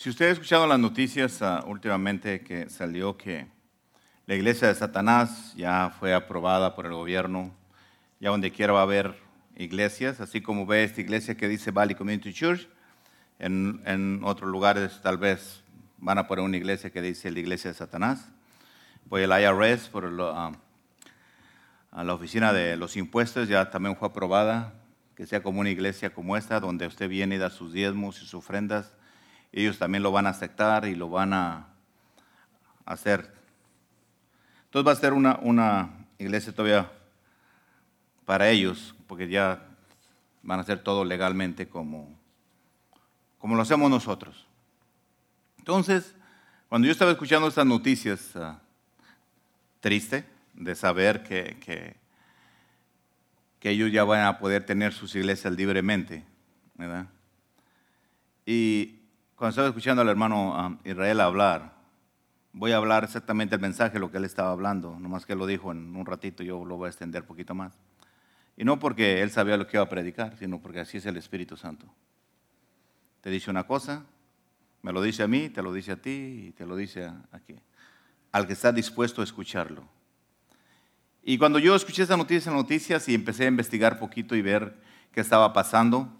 Si usted ha escuchado las noticias ah, últimamente que salió que la iglesia de Satanás ya fue aprobada por el gobierno, ya donde quiera va a haber iglesias, así como ve esta iglesia que dice Valley Community Church, en, otros lugares tal vez van a poner una iglesia que dice la iglesia de Satanás. Pues el IRS, por ah, a la oficina de los impuestos, ya también fue aprobada que sea como una iglesia como esta, donde usted viene y da sus diezmos y sus ofrendas ellos también lo van a aceptar y lo van a hacer. Entonces va a ser una, una iglesia todavía para ellos, porque ya van a hacer todo legalmente como, como lo hacemos nosotros. Entonces, cuando yo estaba escuchando estas noticias, uh, triste de saber que, que, que, ellos ya van a poder tener sus iglesias libremente, ¿verdad? Y cuando estaba escuchando al hermano um, Israel hablar, voy a hablar exactamente el mensaje, lo que él estaba hablando, nomás que lo dijo en un ratito, yo lo voy a extender un poquito más. Y no porque él sabía lo que iba a predicar, sino porque así es el Espíritu Santo. Te dice una cosa, me lo dice a mí, te lo dice a ti y te lo dice aquí, al que está dispuesto a escucharlo. Y cuando yo escuché esa noticia, noticias y empecé a investigar poquito y ver qué estaba pasando,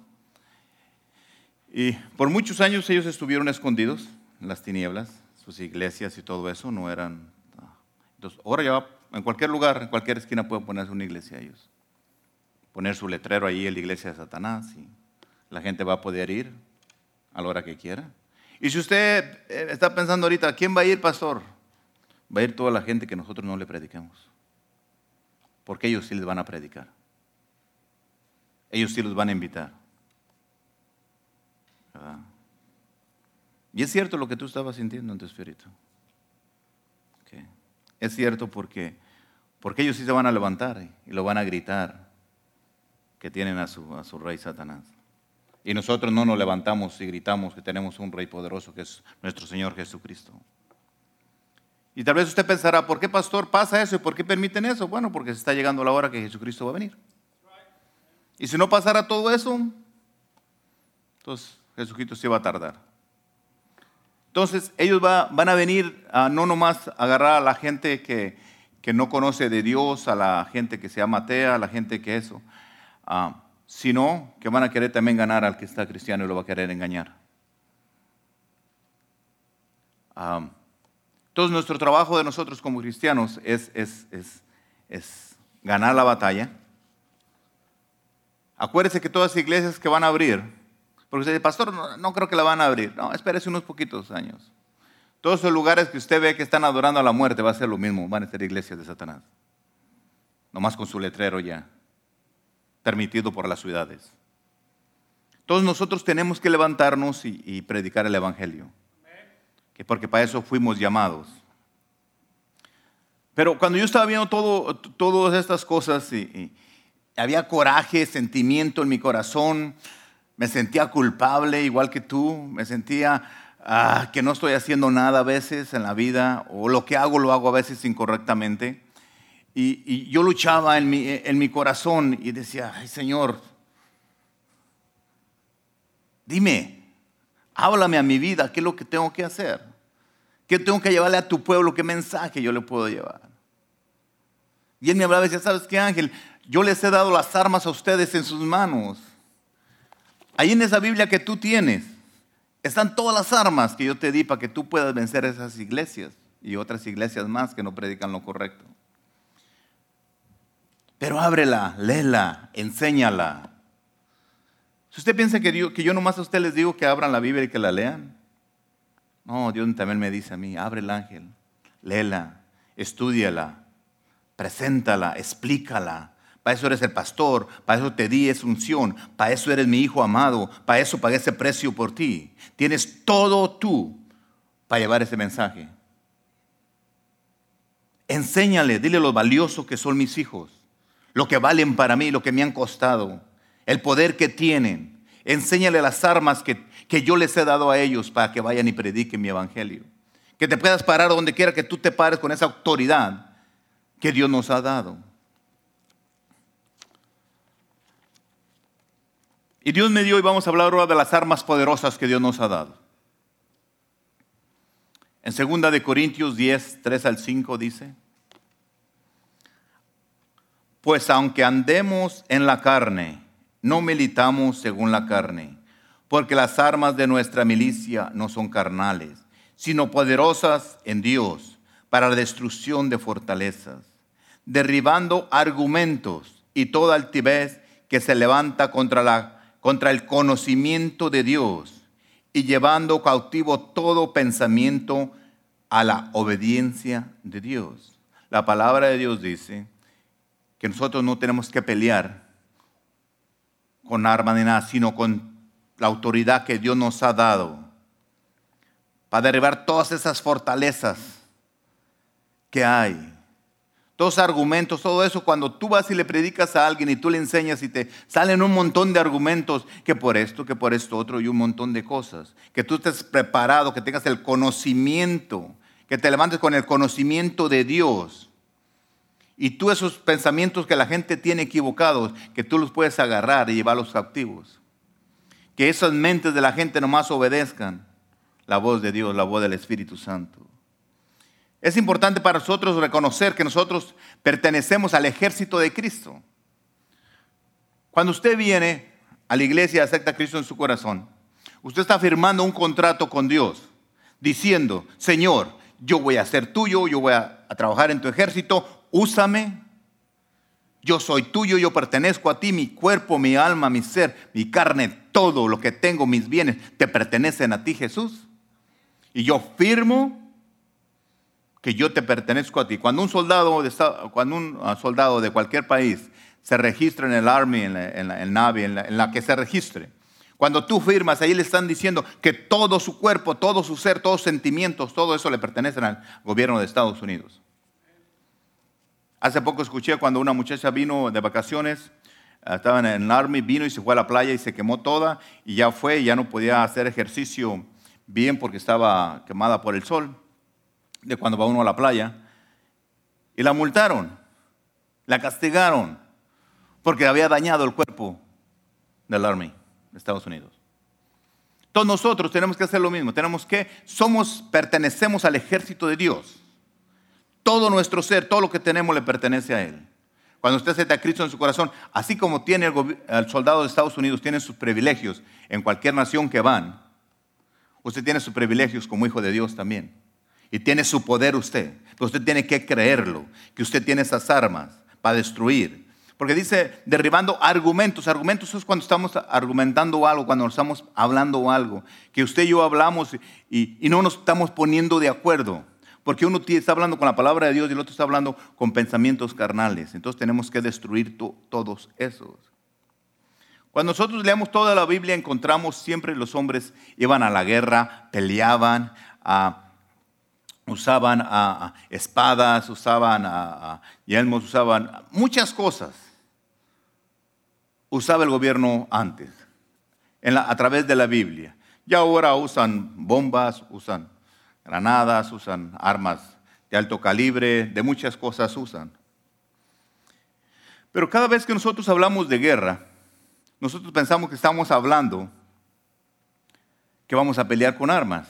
y por muchos años ellos estuvieron escondidos en las tinieblas, sus iglesias y todo eso no eran... Ah, entonces, ahora ya en cualquier lugar, en cualquier esquina pueden ponerse una iglesia ellos. Poner su letrero ahí en la iglesia de Satanás y la gente va a poder ir a la hora que quiera. Y si usted eh, está pensando ahorita, ¿quién va a ir, pastor? Va a ir toda la gente que nosotros no le prediquemos. Porque ellos sí les van a predicar. Ellos sí los van a invitar. Y es cierto lo que tú estabas sintiendo en tu espíritu. Es cierto porque, porque ellos sí se van a levantar y lo van a gritar que tienen a su, a su rey Satanás. Y nosotros no nos levantamos y gritamos que tenemos un rey poderoso que es nuestro Señor Jesucristo. Y tal vez usted pensará, ¿por qué pastor pasa eso y por qué permiten eso? Bueno, porque se está llegando la hora que Jesucristo va a venir. Y si no pasara todo eso, entonces Jesucristo se va a tardar. Entonces ellos van a venir a no nomás agarrar a la gente que, no conoce de Dios, a la gente que se llama atea, a la gente que eso, ah, sino que van a querer también ganar al que está cristiano y lo va a querer engañar. Ah, entonces nuestro trabajo de nosotros como cristianos es, es, es ganar la batalla. Acuérdense que todas las iglesias que van a abrir, porque usted dice, pastor, no, creo que la van a abrir. No, espérese unos poquitos años. Todos esos lugares que usted ve que están adorando a la muerte va a ser lo mismo, van a ser iglesias de Satanás. Nomás con su letrero ya, permitido por las ciudades. Todos nosotros tenemos que levantarnos y, predicar el Evangelio. Que porque para eso fuimos llamados. Pero cuando yo estaba viendo todo, todas estas cosas y había coraje, sentimiento en mi corazón, me sentía culpable igual que tú, me sentía ah, que no estoy haciendo nada a veces en la vida, o lo que hago lo hago a veces incorrectamente. Y, yo luchaba en mi, corazón y decía, ay Señor, dime, háblame a mi vida, ¿qué es lo que tengo que hacer? ¿Qué tengo que llevarle a tu pueblo? ¿Qué mensaje yo le puedo llevar? Y él me hablaba y decía, ¿sabes qué Ángel? Yo les he dado las armas a ustedes en sus manos. Ahí en esa Biblia que tú tienes están todas las armas que yo te di para que tú puedas vencer esas iglesias y otras iglesias más que no predican lo correcto. Pero ábrela, léela, enséñala. Si usted piensa que, que yo nomás a usted les digo que abran la Biblia y que la lean, no, Dios también me dice a mí, abre el ángel, léela, estudiala, preséntala, explícala, para eso eres el pastor, para eso te di esa unción, para eso eres mi hijo amado, para eso pagué ese precio por ti. Tienes todo tú para llevar ese mensaje. Enséñale, dile lo valioso que son mis hijos, lo que valen para mí, lo que me han costado, el poder que tienen. Enséñale las armas que, que yo les he dado a ellos para que vayan y prediquen mi evangelio. Que te puedas parar donde quiera que tú te pares con esa autoridad que Dios nos ha dado. Y Dios me dio y vamos a hablar ahora de las armas poderosas que Dios nos ha dado. En 2 de Corintios 10, 3 al 5 dice, pues aunque andemos en la carne, no militamos según la carne, porque las armas de nuestra milicia no son carnales, sino poderosas en Dios para la destrucción de fortalezas, derribando argumentos y toda altivez que se levanta contra, la, contra el conocimiento de Dios y llevando cautivo todo pensamiento a la obediencia de Dios. La palabra de Dios dice que nosotros no tenemos que pelear con armas ni nada, sino con la autoridad que Dios nos ha dado para derribar todas esas fortalezas que hay. Todos argumentos, todo eso, cuando tú vas y le predicas a alguien y tú le enseñas y te salen un montón de argumentos, que por esto, que por esto otro y un montón de cosas. Que tú estés preparado, que tengas el conocimiento, que te levantes con el conocimiento de Dios. Y tú esos pensamientos que la gente tiene equivocados, que tú los puedes agarrar y llevarlos captivos. Que esas mentes de la gente nomás obedezcan la voz de Dios, la voz del Espíritu Santo. Es importante para nosotros reconocer que nosotros pertenecemos al ejército de Cristo. Cuando usted viene a la iglesia y acepta a Cristo en su corazón, usted está firmando un contrato con Dios, diciendo, Señor, yo voy a ser tuyo, yo voy a, a trabajar en tu ejército, úsame, yo soy tuyo, yo pertenezco a ti, mi cuerpo, mi alma, mi ser, mi carne, todo lo que tengo, mis bienes, te pertenecen a ti, Jesús. Y yo firmo que yo te pertenezco a ti. Cuando un soldado de, cuando un ah, soldado de cualquier país se registra en el Army, en la, en en Navy, en la, que se registre, cuando tú firmas, ahí le están diciendo que todo su cuerpo, todo su ser, todos sus sentimientos, todo eso le pertenecen al gobierno de Estados Unidos. Hace poco escuché cuando una muchacha vino de vacaciones, ah, estaba en el Army, vino y se fue a la playa y se quemó toda y ya fue, y ya no podía hacer ejercicio bien porque estaba quemada por el sol, de cuando va uno a la playa, y la multaron, la castigaron, porque había dañado el cuerpo del Army de Estados Unidos. Todos nosotros tenemos que hacer lo mismo, tenemos que, somos, pertenecemos al ejército de Dios. Todo nuestro ser, todo lo que tenemos le pertenece a Él. Cuando usted acepta a Cristo en su corazón, así como tiene el, el soldado de Estados Unidos, tiene sus privilegios en cualquier nación que van, Usted tiene sus privilegios como hijo de Dios también. Y tiene su poder usted. Pero usted tiene que creerlo, que usted tiene esas armas para destruir. Porque dice, derribando argumentos. Argumentos es cuando estamos argumentando algo, cuando estamos hablando algo. Que usted y yo hablamos y, no nos estamos poniendo de acuerdo. Porque uno está hablando con la palabra de Dios y el otro está hablando con pensamientos carnales. Entonces tenemos que destruir todos esos. Cuando nosotros leemos toda la Biblia encontramos siempre los hombres iban a la guerra, peleaban, usaban espadas, usaban yelmos, usaban muchas cosas. Usaba el gobierno antes, a través de la Biblia. Y ahora usan bombas, usan granadas, usan armas de alto calibre, de muchas cosas usan. Pero cada vez que nosotros hablamos de guerra, nosotros pensamos que estamos hablando que vamos a pelear con armas.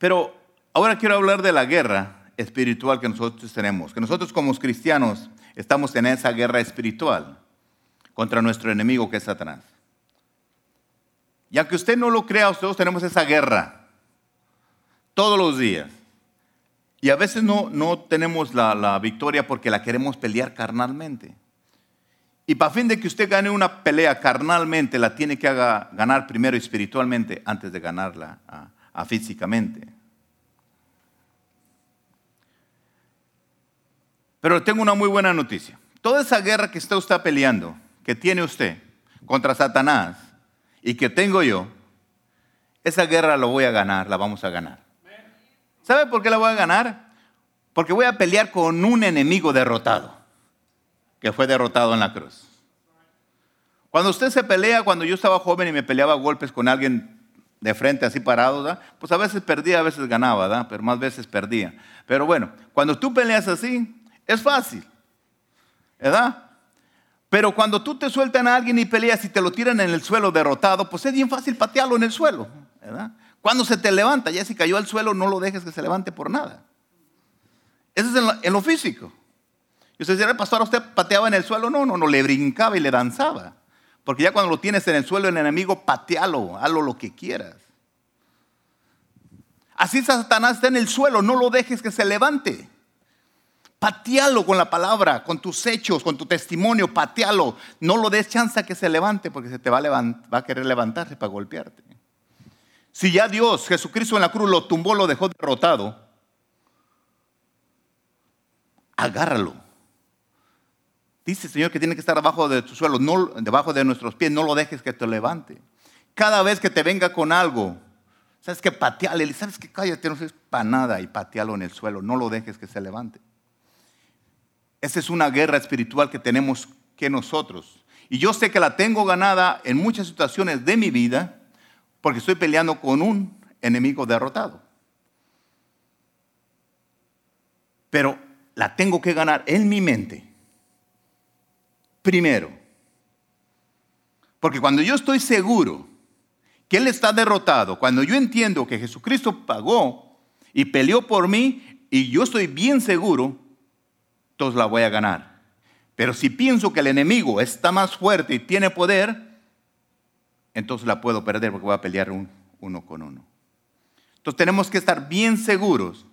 Pero ahora quiero hablar de la guerra espiritual que nosotros tenemos, que nosotros como cristianos estamos en esa guerra espiritual contra nuestro enemigo que es Satanás. Y aunque usted no lo crea, nosotros tenemos esa guerra todos los días. Y a veces no, no tenemos la, la victoria porque la queremos pelear carnalmente. Y para fin de que usted gane una pelea carnalmente, la tiene que ganar primero espiritualmente antes de ganarla a, físicamente. Pero tengo una muy buena noticia. Toda esa guerra que usted está peleando, que tiene usted contra Satanás y que tengo yo, esa guerra la voy a ganar, la vamos a ganar. ¿Sabe por qué la voy a ganar? Porque voy a pelear con un enemigo derrotado que fue derrotado en la cruz. Cuando usted se pelea, cuando yo estaba joven y me peleaba golpes con alguien de frente así parado, pues a veces perdía, a veces ganaba, pero más veces perdía. Pero bueno, cuando tú peleas así, es fácil, ¿verdad? Pero cuando tú te sueltan a alguien y peleas y te lo tiran en el suelo derrotado, pues es bien fácil patearlo en el suelo. ¿verdad? Cuando se te levanta, ya si cayó al suelo, no lo dejes que se levante por nada. Eso es en lo, físico. Y usted pastor, ¿usted pateaba en el suelo? No, no, no, le brincaba y le danzaba. Porque ya cuando lo tienes en el suelo, el enemigo, patealo, hazlo lo que quieras. Así Satanás está en el suelo, no lo dejes que se levante. Patealo con la palabra, con tus hechos, con tu testimonio, patealo. No lo des chance a que se levante porque se te va a, va a querer levantarse para golpearte. Si ya Dios, Jesucristo en la cruz lo tumbó, lo dejó derrotado, agárralo. Dice el Señor que tiene que estar debajo de tu suelo, no debajo de nuestros pies, no lo dejes que te levante. Cada vez que te venga con algo, sabes que pateale, sabes que cállate, no es para nada y patealo en el suelo, no lo dejes que se levante. Esa es una guerra espiritual que tenemos que nosotros. Y yo sé que la tengo ganada en muchas situaciones de mi vida porque estoy peleando con un enemigo derrotado. Pero la tengo que ganar en mi mente. Primero. Porque cuando yo estoy seguro que Él está derrotado, cuando yo entiendo que Jesucristo pagó y peleó por mí, y yo estoy bien seguro entonces la voy a ganar. Pero si pienso que el enemigo está más fuerte y tiene poder, entonces la puedo perder porque voy a pelear uno con uno. Entonces tenemos que estar bien seguros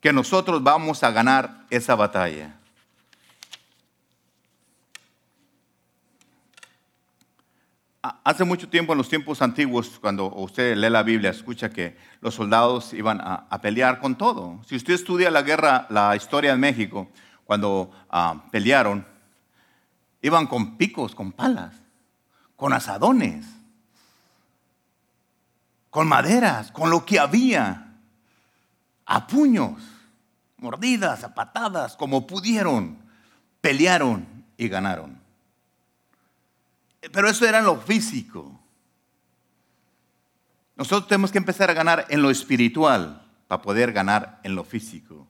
que nosotros vamos a ganar esa batalla. Hace mucho tiempo, en los tiempos antiguos, cuando usted lee la Biblia, escucha que los soldados iban a, pelear con todo. Si usted estudia la guerra, la historia de México, cuando ah, pelearon, iban con picos, con palas, con asadones, con maderas, con lo que había, a puños, mordidas, a patadas, como pudieron, pelearon y ganaron. Pero eso era lo físico. Nosotros tenemos que empezar a ganar en lo espiritual para poder ganar en lo físico.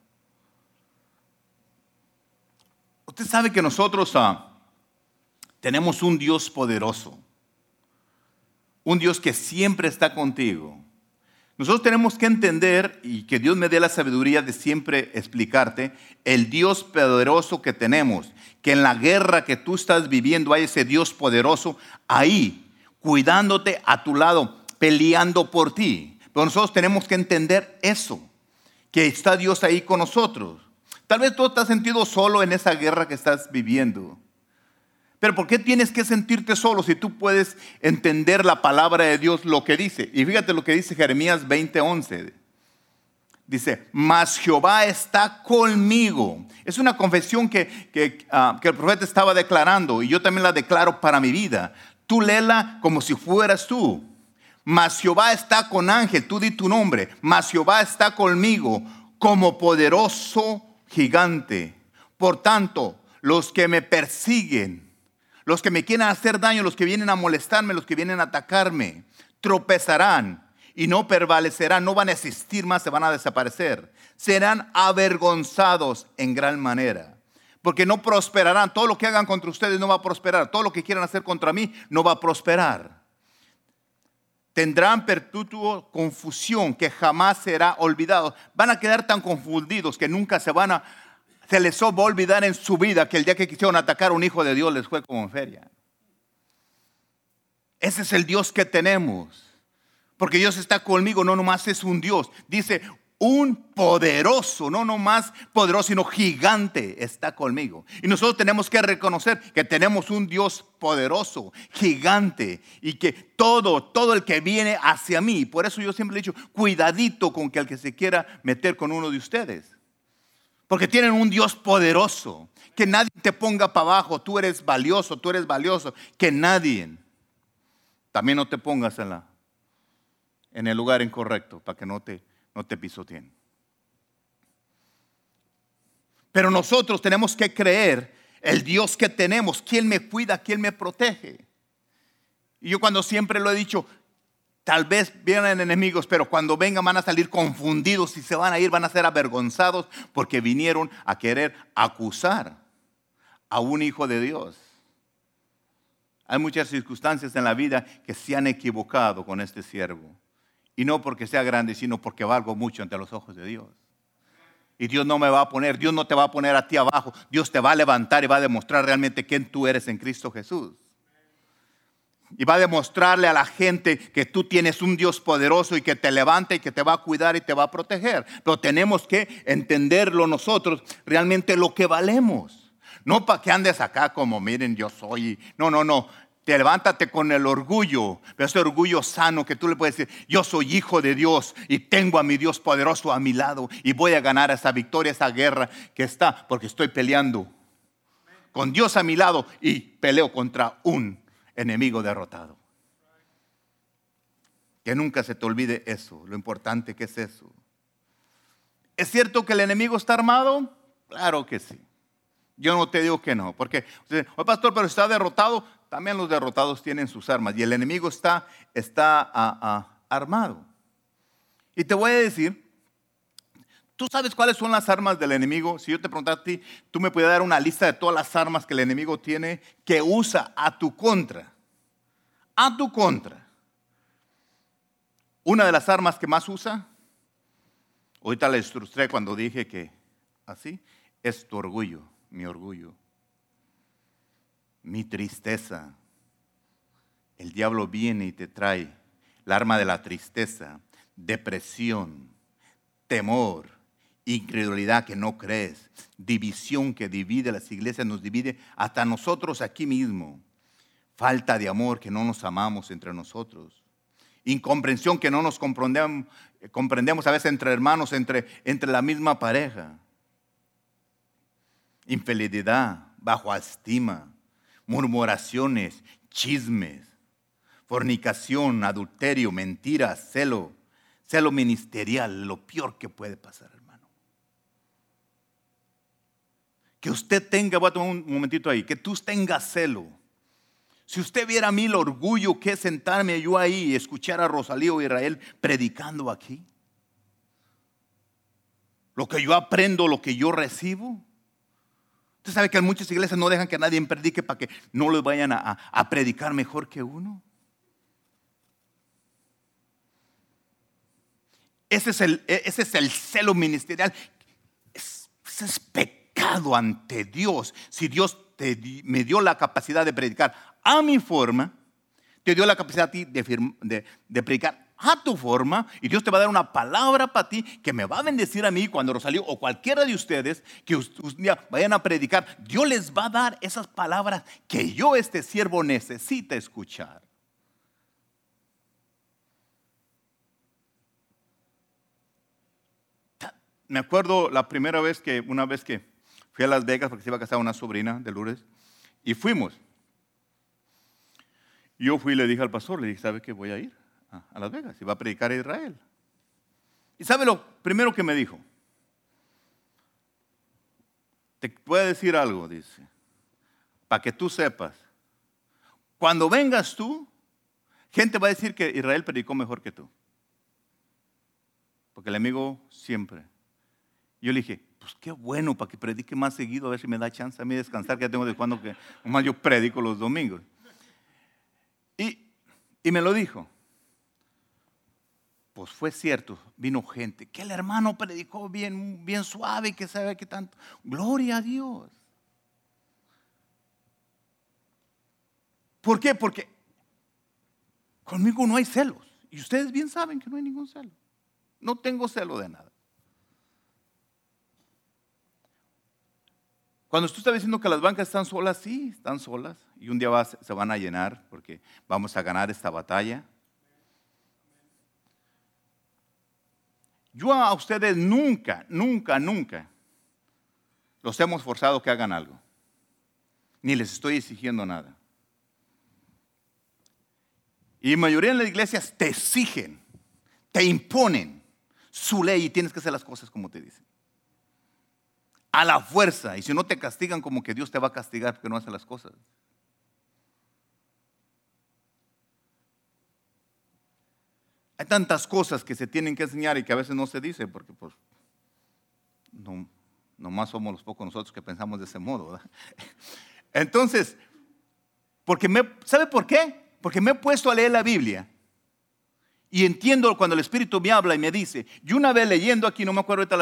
Usted sabe que nosotros ah, tenemos un Dios poderoso, un Dios que siempre está contigo. Nosotros tenemos que entender y que Dios me dé la sabiduría de siempre explicarte el Dios poderoso que tenemos que en la guerra que tú estás viviendo hay ese Dios poderoso ahí, cuidándote a tu lado, peleando por ti. Pero nosotros tenemos que entender eso, que está Dios ahí con nosotros. Tal vez tú te has sentido solo en esa guerra que estás viviendo. Pero ¿por qué tienes que sentirte solo si tú puedes entender la palabra de Dios, lo que dice? Y fíjate lo que dice Jeremías 20:11. Dice, mas Jehová está conmigo. Es una confesión que, ah, que, el profeta estaba declarando y yo también la declaro para mi vida. Tú léela como si fueras tú. Mas Jehová está con Ángel, tú di tu nombre. Mas Jehová está conmigo como poderoso gigante. Por tanto, los que me persiguen, los que me quieren hacer daño, los que vienen a molestarme, los que vienen a atacarme, tropezarán y no prevalecerán, no van a existir más, se van a desaparecer. Serán avergonzados en gran manera. Porque no prosperarán. Todo lo que hagan contra ustedes no va a prosperar. Todo lo que quieran hacer contra mí no va a prosperar. Tendrán perpetuo confusión que jamás será olvidado. Van a quedar tan confundidos que nunca se van a, se les va a olvidar en su vida que el día que quisieron atacar a un hijo de Dios les fue como en feria. Ese es el Dios que tenemos. Porque Dios está conmigo, no nomás es un Dios. Dice, un poderoso, no nomás poderoso, sino gigante está conmigo. Y nosotros tenemos que reconocer que tenemos un Dios poderoso, gigante, y que todo, todo el que viene hacia mí, por eso yo siempre he dicho, cuidadito con que el que se quiera meter con uno de ustedes. Porque tienen un Dios poderoso, que nadie te ponga para abajo, tú eres valioso, tú eres valioso, que nadie también no te pongas en la en el lugar incorrecto para que no te, no te pisoteen. Pero nosotros tenemos que creer el Dios que tenemos, quién me cuida, quién me protege. Y yo cuando siempre lo he dicho, tal vez vienen enemigos, pero cuando vengan van a salir confundidos y se van a ir, van a ser avergonzados porque vinieron a querer acusar a un hijo de Dios. Hay muchas circunstancias en la vida que se han equivocado con este siervo. Y no porque sea grande, sino porque valgo mucho ante los ojos de Dios. Y Dios no me va a poner, Dios no te va a poner a ti abajo. Dios te va a levantar y va a demostrar realmente quién tú eres en Cristo Jesús. Y va a demostrarle a la gente que tú tienes un Dios poderoso y que te levanta y que te va a cuidar y te va a proteger. Pero tenemos que entenderlo nosotros, realmente lo que valemos. No para que andes acá como, miren, yo soy. No, no, no. Te levántate con el orgullo, pero ese orgullo sano que tú le puedes decir, yo soy hijo de Dios y tengo a mi Dios poderoso a mi lado y voy a ganar esa victoria, esa guerra que está, porque estoy peleando con Dios a mi lado y peleo contra un enemigo derrotado. Que nunca se te olvide eso, lo importante que es eso. ¿Es cierto que el enemigo está armado? Claro que sí. Yo no te digo que no, porque, oye pastor, pero está derrotado. También los derrotados tienen sus armas y el enemigo está, está armado. Y te voy a decir, ¿tú sabes cuáles son las armas del enemigo? Si yo te preguntara a ti, tú me puedes dar una lista de todas las armas que el enemigo tiene que usa a tu contra. A tu contra. Una de las armas que más usa, ahorita les frustré cuando dije que así, es tu orgullo mi orgullo, mi tristeza. El diablo viene y te trae el arma de la tristeza, depresión, temor, incredulidad que no crees, división que divide las iglesias, nos divide hasta nosotros aquí mismo, falta de amor que no nos amamos entre nosotros, incomprensión que no nos comprendemos, a veces entre hermanos, entre, entre la misma pareja. Infidelidad, bajo estima, murmuraciones, chismes, fornicación, adulterio, mentiras, celo, celo ministerial, lo peor que puede pasar, hermano. Que usted tenga, voy a tomar un momentito ahí, que tú tengas celo. Si usted viera a mí el orgullo que es sentarme yo ahí y escuchar a Rosalío Israel predicando aquí, lo que yo aprendo, lo que yo recibo, Usted sabe que en muchas iglesias no dejan que nadie predique para que no les vayan a, predicar mejor que uno. Ese es el, ese es el celo ministerial. ese es ante Dios. Si Dios me dio la capacidad de predicar a mi forma, te dio la capacidad a ti de, de predicar a tu forma y Dios te va a dar una palabra para ti que me va a bendecir a mí cuando Rosalío o cualquiera de ustedes que un día vayan a predicar. Dios les va a dar esas palabras que yo, este siervo, necesita escuchar. Me acuerdo la primera vez que, una vez que fui a Las Vegas porque se iba a casar una sobrina de Lourdes y fuimos. Yo fui y le dije al pastor, le dije, ¿sabe que voy a ir? a Las Vegas y va a predicar a Israel. ¿Y sabe lo primero que me dijo? Te puede decir algo, dice, para que tú sepas. Cuando vengas tú, gente va a decir que Israel predicó mejor que tú. Porque el amigo siempre. Yo le dije, pues qué bueno para que predique más seguido, a ver si me da chance a mí descansar, que ya tengo de cuando que más yo predico los domingos. Y, y me lo dijo pues fue cierto, vino gente, que el hermano predicó bien, bien suave, que sabe que tanto. Gloria a Dios. ¿Por qué? Porque conmigo no hay celos. Y ustedes bien saben que no hay ningún celo. No tengo celo de nada. Cuando tú estás diciendo que las bancas están solas, sí, están solas. Y un día se van a llenar porque vamos a ganar esta batalla. Yo a ustedes nunca, nunca, nunca los hemos forzado que hagan algo. Ni les estoy exigiendo nada. Y la mayoría de las iglesias te exigen, te imponen su ley y tienes que hacer las cosas como te dicen. A la fuerza. Y si no te castigan, como que Dios te va a castigar porque no hace las cosas. Hay tantas cosas que se tienen que enseñar y que a veces no se dice porque pues no, nomás somos los pocos nosotros que pensamos de ese modo. Entonces, Porque me, ¿Sabe por qué? Porque me he puesto a leer la Biblia y entiendo cuando el Espíritu me habla y me dice, y una vez leyendo aquí, no me acuerdo ahorita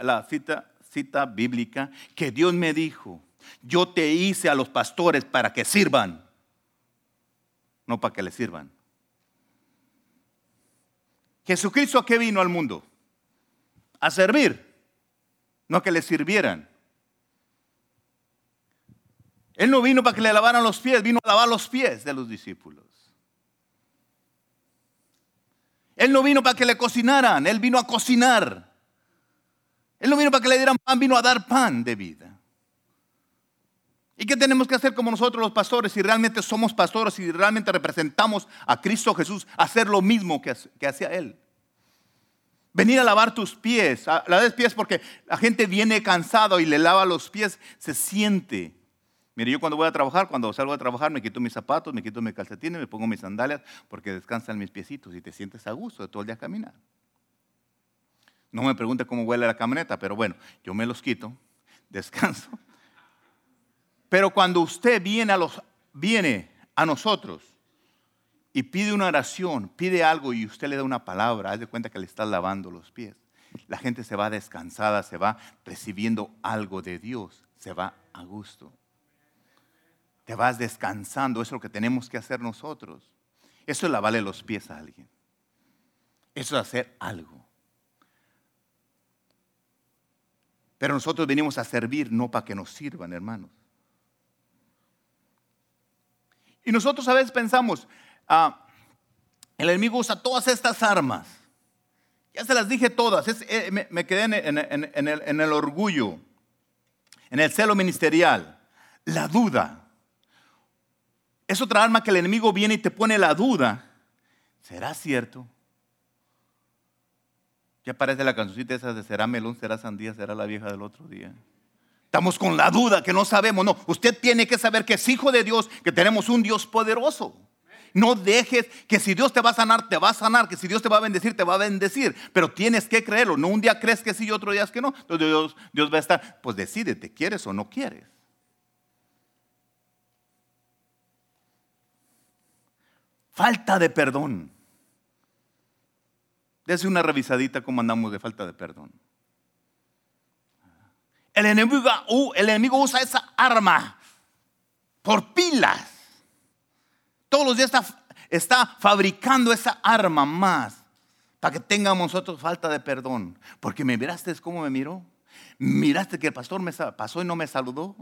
la, cita, cita bíblica, que Dios me dijo, yo te hice a los pastores para que sirvan, no para que le sirvan. Jesucristo a qué vino al mundo? A servir, no a que le sirvieran. Él no vino para que le lavaran los pies, vino a lavar los pies de los discípulos. Él no vino para que le cocinaran, Él vino a cocinar. Él no vino para que le dieran pan, vino a dar pan de vida. ¿Y qué tenemos que hacer como nosotros los pastores si realmente somos pastores, si realmente representamos a Cristo Jesús, hacer lo mismo que, hacía Él? Venir a lavar tus pies, a lavar pies porque la gente viene cansado y le lava los pies, se siente Mire, yo cuando voy a trabajar, cuando salgo a trabajar, me quito mis zapatos, me quito mis calcetines, me pongo mis sandalias, porque descansan mis piecitos y te sientes a gusto de todo el día caminar. No me pregunte cómo huele la camioneta, pero bueno, yo me los quito, descanso. Pero cuando usted viene a, los, viene a nosotros y pide una oración, pide algo y usted le da una palabra, haz de cuenta que le está lavando los pies. La gente se va descansada, se va recibiendo algo de Dios, se va a gusto te vas descansando. Eso es lo que tenemos que hacer nosotros. Eso es lavarle los pies a alguien. Eso es hacer algo. Pero nosotros venimos a servir no para que nos sirvan, hermanos. Y nosotros a veces pensamos, ah, el enemigo usa todas estas armas. Ya se las dije todas. Eh, me, quedé en el orgullo, en el celo ministerial, la duda es otra arma que el enemigo viene y te pone la duda. ¿Será cierto? Ya parece la cancioncita esa de será melón, será sandía, será la vieja del otro día. Estamos con la duda que no sabemos. No, usted tiene que saber que es hijo de Dios, que tenemos un Dios poderoso. No dejes que si Dios te va a sanar, te va a sanar, que si Dios te va a bendecir, te va a bendecir. Pero tienes que creerlo. No un día crees que sí y otro día es que no. Entonces Dios, va a estar, pues decídete, ¿quieres o no quieres? Falta de perdón. Dese una revisadita cómo andamos de falta de perdón. El enemigo, uh, el enemigo usa esa arma por pilas. Todos los días está, está fabricando esa arma más para que tengamos nosotros falta de perdón. Porque me miraste cómo me miró. Miraste que el pastor me pasó y no me saludó.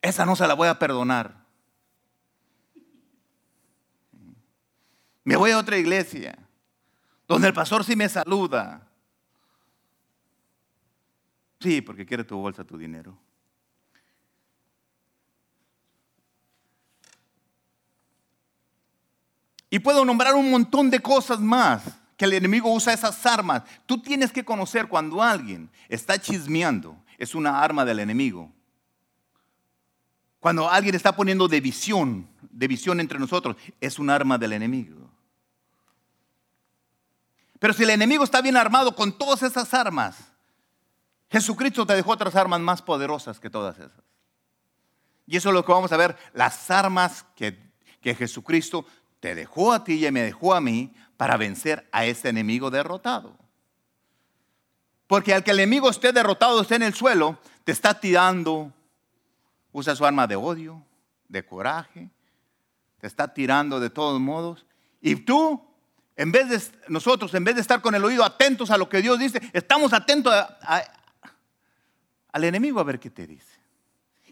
Esa no se la voy a perdonar. Me voy a otra iglesia donde el pastor sí me saluda. Sí, porque quiere tu bolsa, tu dinero. Y puedo nombrar un montón de cosas más que el enemigo usa esas armas. Tú tienes que conocer cuando alguien está chismeando, es una arma del enemigo. Cuando alguien está poniendo división, división entre nosotros, es un arma del enemigo. Pero si el enemigo está bien armado con todas esas armas, Jesucristo te dejó otras armas más poderosas que todas esas. Y eso es lo que vamos a ver, las armas que, que Jesucristo te dejó a ti y me dejó a mí para vencer a ese enemigo derrotado. Porque al que el enemigo esté derrotado, esté en el suelo, te está tirando, usa su arma de odio, de coraje, te está tirando de todos modos. Y tú en vez de nosotros, en vez de estar con el oído atentos a lo que Dios dice, estamos atentos al enemigo a ver qué te dice.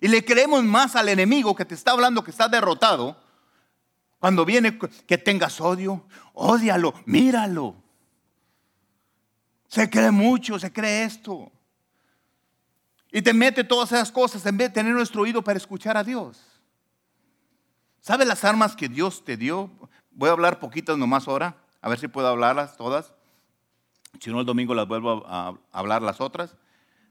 Y le creemos más al enemigo que te está hablando que está derrotado. Cuando viene que tengas odio, ódialo, míralo. Se cree mucho, se cree esto. Y te mete todas esas cosas en vez de tener nuestro oído para escuchar a Dios. ¿Sabes las armas que Dios te dio? Voy a hablar poquitas nomás ahora. A ver si puedo hablarlas todas. Si no, el domingo las vuelvo a hablar las otras.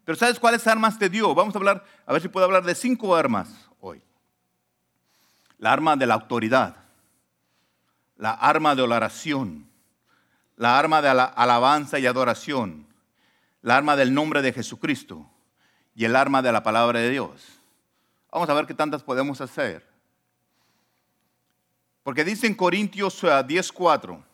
Pero ¿sabes cuáles armas te dio? Vamos a hablar, a ver si puedo hablar de cinco armas hoy. La arma de la autoridad, la arma de oración, la arma de la alabanza y adoración, la arma del nombre de Jesucristo y el arma de la palabra de Dios. Vamos a ver qué tantas podemos hacer. Porque dice en Corintios 10:4,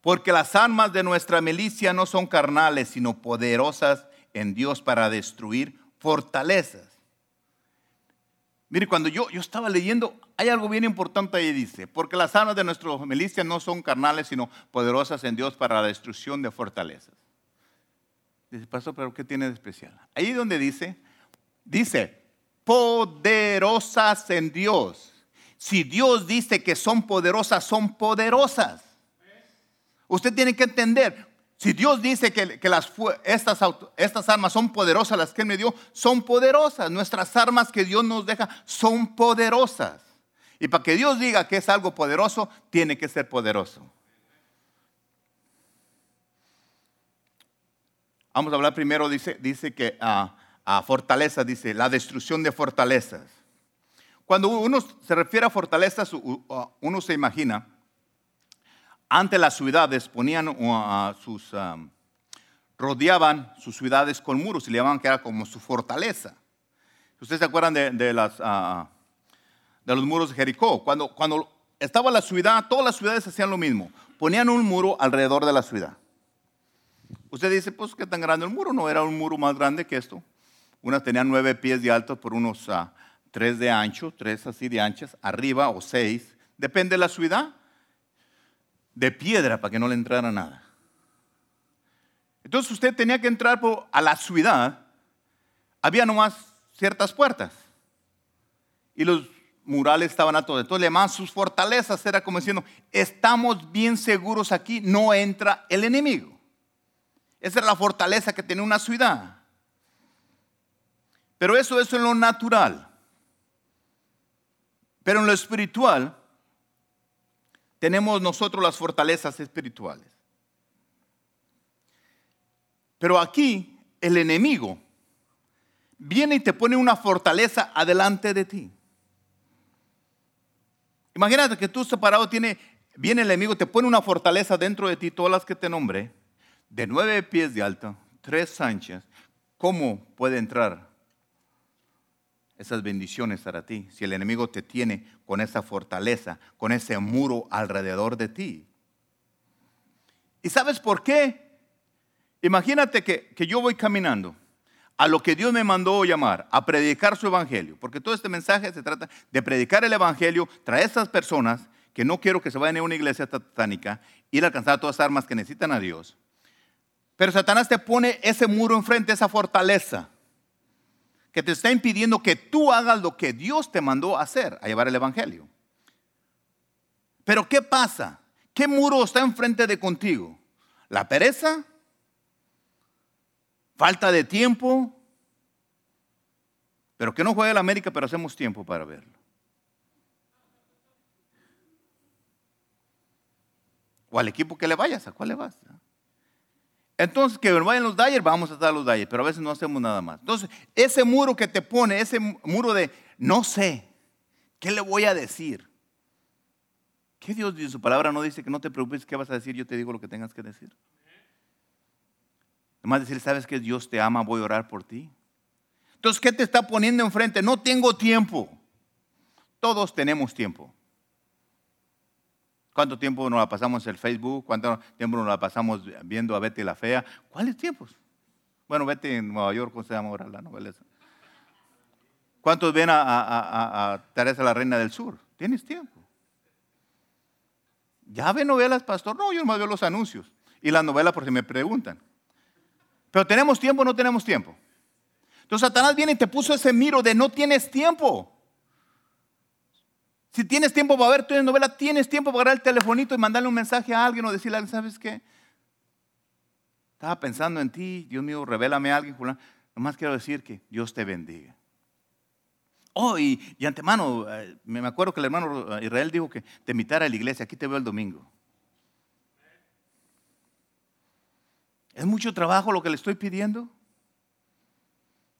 porque las armas de nuestra milicia no son carnales, sino poderosas en Dios para destruir fortalezas. Mire, cuando yo, yo estaba leyendo, hay algo bien importante ahí, dice, porque las armas de nuestra milicia no son carnales, sino poderosas en Dios para la destrucción de fortalezas. Dice, pastor, pero ¿qué tiene de especial? Ahí donde dice, dice, poderosas en Dios. Si Dios dice que son poderosas, son poderosas. Usted tiene que entender, si Dios dice que, las, estas, estas armas son poderosas, las que Él me dio, son poderosas. Nuestras armas que Dios nos deja son poderosas. Y para que Dios diga que es algo poderoso, tiene que ser poderoso. Vamos a hablar primero, dice, dice que a, a fortaleza, dice la destrucción de fortalezas. Cuando uno se refiere a fortalezas, uno se imagina, ante las ciudades ponían uh, sus, um, rodeaban sus ciudades con muros y le llamaban que era como su fortaleza. ¿Ustedes se acuerdan de, uh, los muros de Jericó? Cuando, cuando estaba la ciudad, todas las ciudades hacían lo mismo. Ponían un muro alrededor de la ciudad. Usted dice, pues, ¿qué tan grande el muro? No era un muro más grande que esto. Unas tenían nueve pies de alto por unos uh, tres de ancho, tres así de anchas, arriba o seis. Depende de la ciudad de piedra para que no le entrara nada. Entonces usted tenía que entrar a la ciudad, había nomás ciertas puertas y los murales estaban a todo. Entonces, además, sus fortalezas era como diciendo, estamos bien seguros aquí, no entra el enemigo. Esa era la fortaleza que tenía una ciudad. Pero eso, eso es lo natural. Pero en lo espiritual, tenemos nosotros las fortalezas espirituales. Pero aquí el enemigo viene y te pone una fortaleza adelante de ti. Imagínate que tú separado tiene, viene el enemigo, te pone una fortaleza dentro de ti, todas las que te nombré, de nueve pies de alto, tres anchas. ¿Cómo puede entrar esas bendiciones para ti, si el enemigo te tiene con esa fortaleza, con ese muro alrededor de ti. ¿Y sabes por qué? Imagínate que, que yo voy caminando a lo que Dios me mandó llamar, a predicar su evangelio, porque todo este mensaje se trata de predicar el evangelio, traer a esas personas que no quiero que se vayan a una iglesia satánica, ir a alcanzar todas las armas que necesitan a Dios. Pero Satanás te pone ese muro enfrente, esa fortaleza que te está impidiendo que tú hagas lo que Dios te mandó hacer, a llevar el Evangelio. Pero ¿qué pasa? ¿Qué muro está enfrente de contigo? ¿La pereza? ¿Falta de tiempo? Pero que no juegue la América, pero hacemos tiempo para verlo. O al equipo que le vayas, ¿a cuál le vas? Entonces, que vayan los Dyer, vamos a dar los Dyer, pero a veces no hacemos nada más. Entonces, ese muro que te pone, ese muro de no sé, ¿qué le voy a decir? ¿Qué Dios dice? Su palabra no dice que no te preocupes, ¿qué vas a decir? Yo te digo lo que tengas que decir. Además decir, ¿sabes que Dios te ama? Voy a orar por ti. Entonces, ¿qué te está poniendo enfrente? No tengo tiempo. Todos tenemos tiempo. ¿Cuánto tiempo nos la pasamos en el Facebook? ¿Cuánto tiempo nos la pasamos viendo a Betty la Fea? ¿Cuáles tiempos? Bueno, Betty en Nueva York, ¿cómo se llama ahora la novela ¿Cuántos ven a, Teresa la Reina del Sur? ¿Tienes tiempo? ¿Ya ve novelas, pastor? No, yo no veo los anuncios. Y las novelas por si me preguntan. Pero ¿tenemos tiempo o no tenemos tiempo? Entonces Satanás viene y te puso ese miro de no tienes tiempo. Si tienes tiempo para ver tu novela, tienes tiempo para agarrar el telefonito y mandarle un mensaje a alguien o decirle, ¿sabes qué? Estaba pensando en ti, Dios mío, revélame a alguien, Julián. Nomás quiero decir que Dios te bendiga. Oh, y, y antemano, eh, me acuerdo que el hermano Israel dijo que te invitara a la iglesia, aquí te veo el domingo. ¿Es mucho trabajo lo que le estoy pidiendo?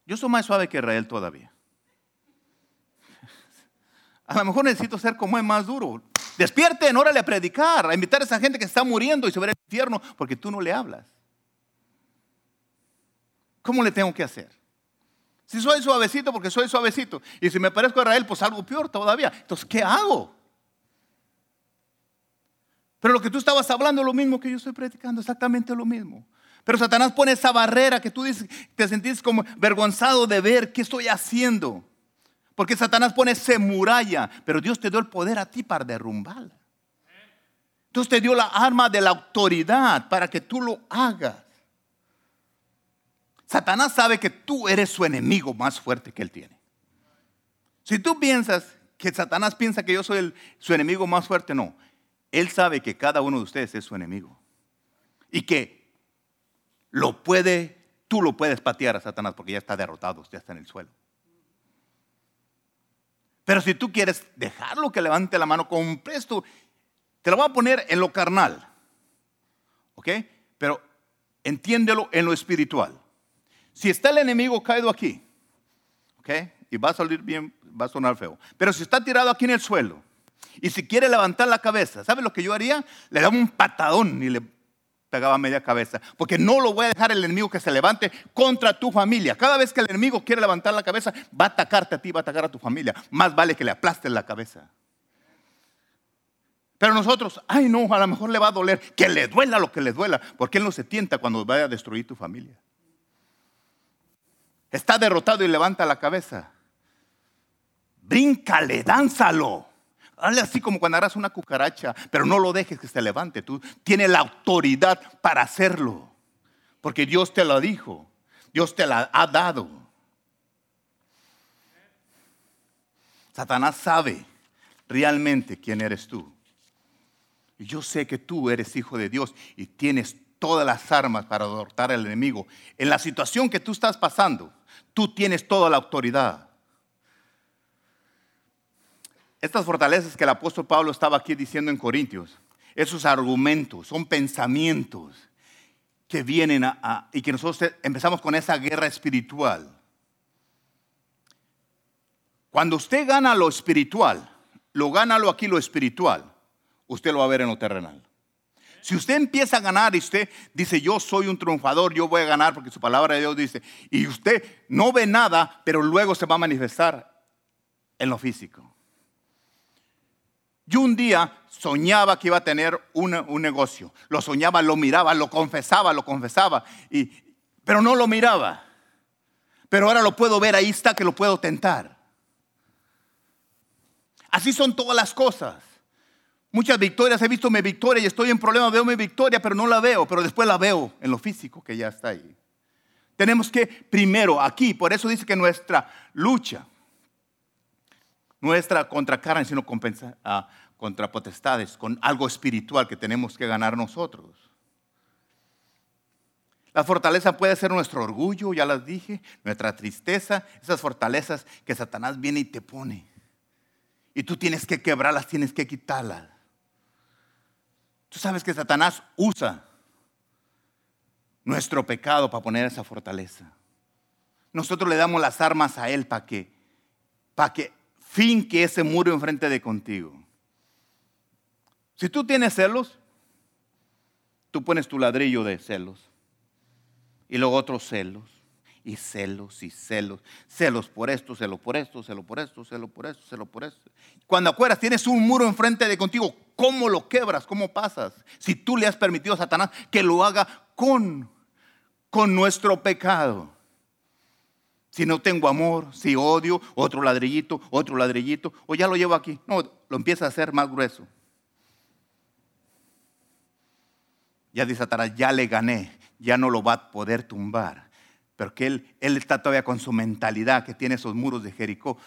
Yo soy más suave que Israel todavía. A lo mejor necesito ser como es más duro. Despierten, órale a predicar, a invitar a esa gente que está muriendo y se verá el infierno porque tú no le hablas. ¿Cómo le tengo que hacer? Si soy suavecito, porque soy suavecito. Y si me parezco a Israel, pues algo peor todavía. Entonces, ¿qué hago? Pero lo que tú estabas hablando es lo mismo que yo estoy predicando, exactamente lo mismo. Pero Satanás pone esa barrera que tú dices, te sentís como vergonzado de ver qué estoy haciendo. Porque Satanás pone esa muralla, pero Dios te dio el poder a ti para derrumbarla. Dios te dio la arma de la autoridad para que tú lo hagas. Satanás sabe que tú eres su enemigo más fuerte que él tiene. Si tú piensas que Satanás piensa que yo soy su enemigo más fuerte, no. Él sabe que cada uno de ustedes es su enemigo. Y que lo puede, tú lo puedes patear a Satanás porque ya está derrotado, ya está en el suelo. Pero si tú quieres dejarlo que levante la mano con te lo voy a poner en lo carnal. ¿Ok? Pero entiéndelo en lo espiritual. Si está el enemigo caído aquí, ¿ok? Y va a salir bien, va a sonar feo. Pero si está tirado aquí en el suelo, y si quiere levantar la cabeza, ¿sabe lo que yo haría? Le daba un patadón y le pegaba media cabeza. Porque no lo voy a dejar el enemigo que se levante contra tu familia. Cada vez que el enemigo quiere levantar la cabeza, va a atacarte a ti, va a atacar a tu familia. Más vale que le aplastes la cabeza. Pero nosotros, ay no, a lo mejor le va a doler. Que le duela lo que le duela. Porque Él no se tienta cuando vaya a destruir tu familia está derrotado y levanta la cabeza. Bríncale, dánzalo. Hazle así como cuando harás una cucaracha, pero no lo dejes que se levante. Tú tienes la autoridad para hacerlo, porque Dios te lo dijo, Dios te la ha dado. Satanás sabe realmente quién eres tú. Y yo sé que tú eres hijo de Dios y tienes todas las armas para derrotar al enemigo. En la situación que tú estás pasando, tú tienes toda la autoridad. Estas fortalezas que el apóstol Pablo estaba aquí diciendo en Corintios, esos argumentos, son pensamientos que vienen a, y que nosotros empezamos con esa guerra espiritual. Cuando usted gana lo espiritual, lo gana lo aquí lo espiritual, usted lo va a ver en lo terrenal. Si usted empieza a ganar y usted dice, yo soy un triunfador, yo voy a ganar porque su palabra de Dios dice, y usted no ve nada, pero luego se va a manifestar en lo físico. Yo un día soñaba que iba a tener un, negocio. Lo soñaba, lo miraba, lo confesaba, lo confesaba, y, pero no lo miraba. Pero ahora lo puedo ver, ahí está que lo puedo tentar. Así son todas las cosas. Muchas victorias, he visto mi victoria y estoy en problema, veo mi victoria, pero no la veo, pero después la veo en lo físico que ya está ahí. Tenemos que primero aquí, por eso dice que nuestra lucha, nuestra contra carne, sino compensa, ah, contra potestades, con algo espiritual que tenemos que ganar nosotros. La fortaleza puede ser nuestro orgullo, ya las dije, nuestra tristeza, esas fortalezas que Satanás viene y te pone. Y tú tienes que quebrarlas, tienes que quitarlas. Tú sabes que Satanás usa nuestro pecado para poner esa fortaleza. Nosotros le damos las armas a Él para que, para que finque ese muro enfrente de contigo. Si tú tienes celos, tú pones tu ladrillo de celos y luego otros celos y celos y celos, celos por esto, celos por esto, celos por esto, celos por esto, celos por esto. Cuando acuerdas, tienes un muro enfrente de contigo, ¿cómo lo quebras? ¿Cómo pasas? Si tú le has permitido a Satanás que lo haga con, con nuestro pecado. Si no tengo amor, si odio, otro ladrillito, otro ladrillito, o ya lo llevo aquí. No, lo empieza a hacer más grueso. Ya dice Satanás, ya le gané, ya no lo va a poder tumbar pero que él, él está todavía con su mentalidad que tiene esos muros de Jericó.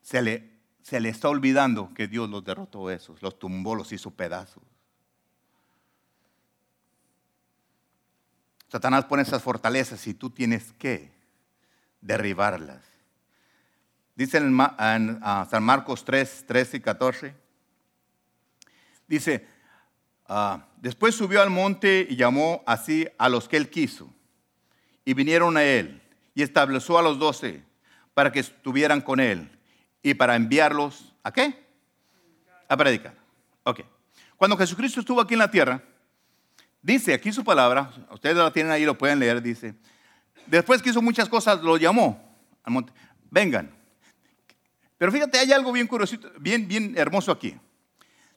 Se le, se le está olvidando que Dios los derrotó esos, los tumbó, los hizo pedazos. Satanás pone esas fortalezas y tú tienes que derribarlas. Dice en, San Marcos 3, 13 y 14. Dice, ah, después subió al monte y llamó así a los que él quiso y vinieron a él y estableció a los doce para que estuvieran con él y para enviarlos a qué? A predicar. Ok. Cuando Jesucristo estuvo aquí en la tierra, dice aquí su palabra, ustedes la tienen ahí, lo pueden leer, dice, después que hizo muchas cosas, lo llamó al monte. Vengan. Pero fíjate, hay algo bien curioso, bien, bien hermoso aquí.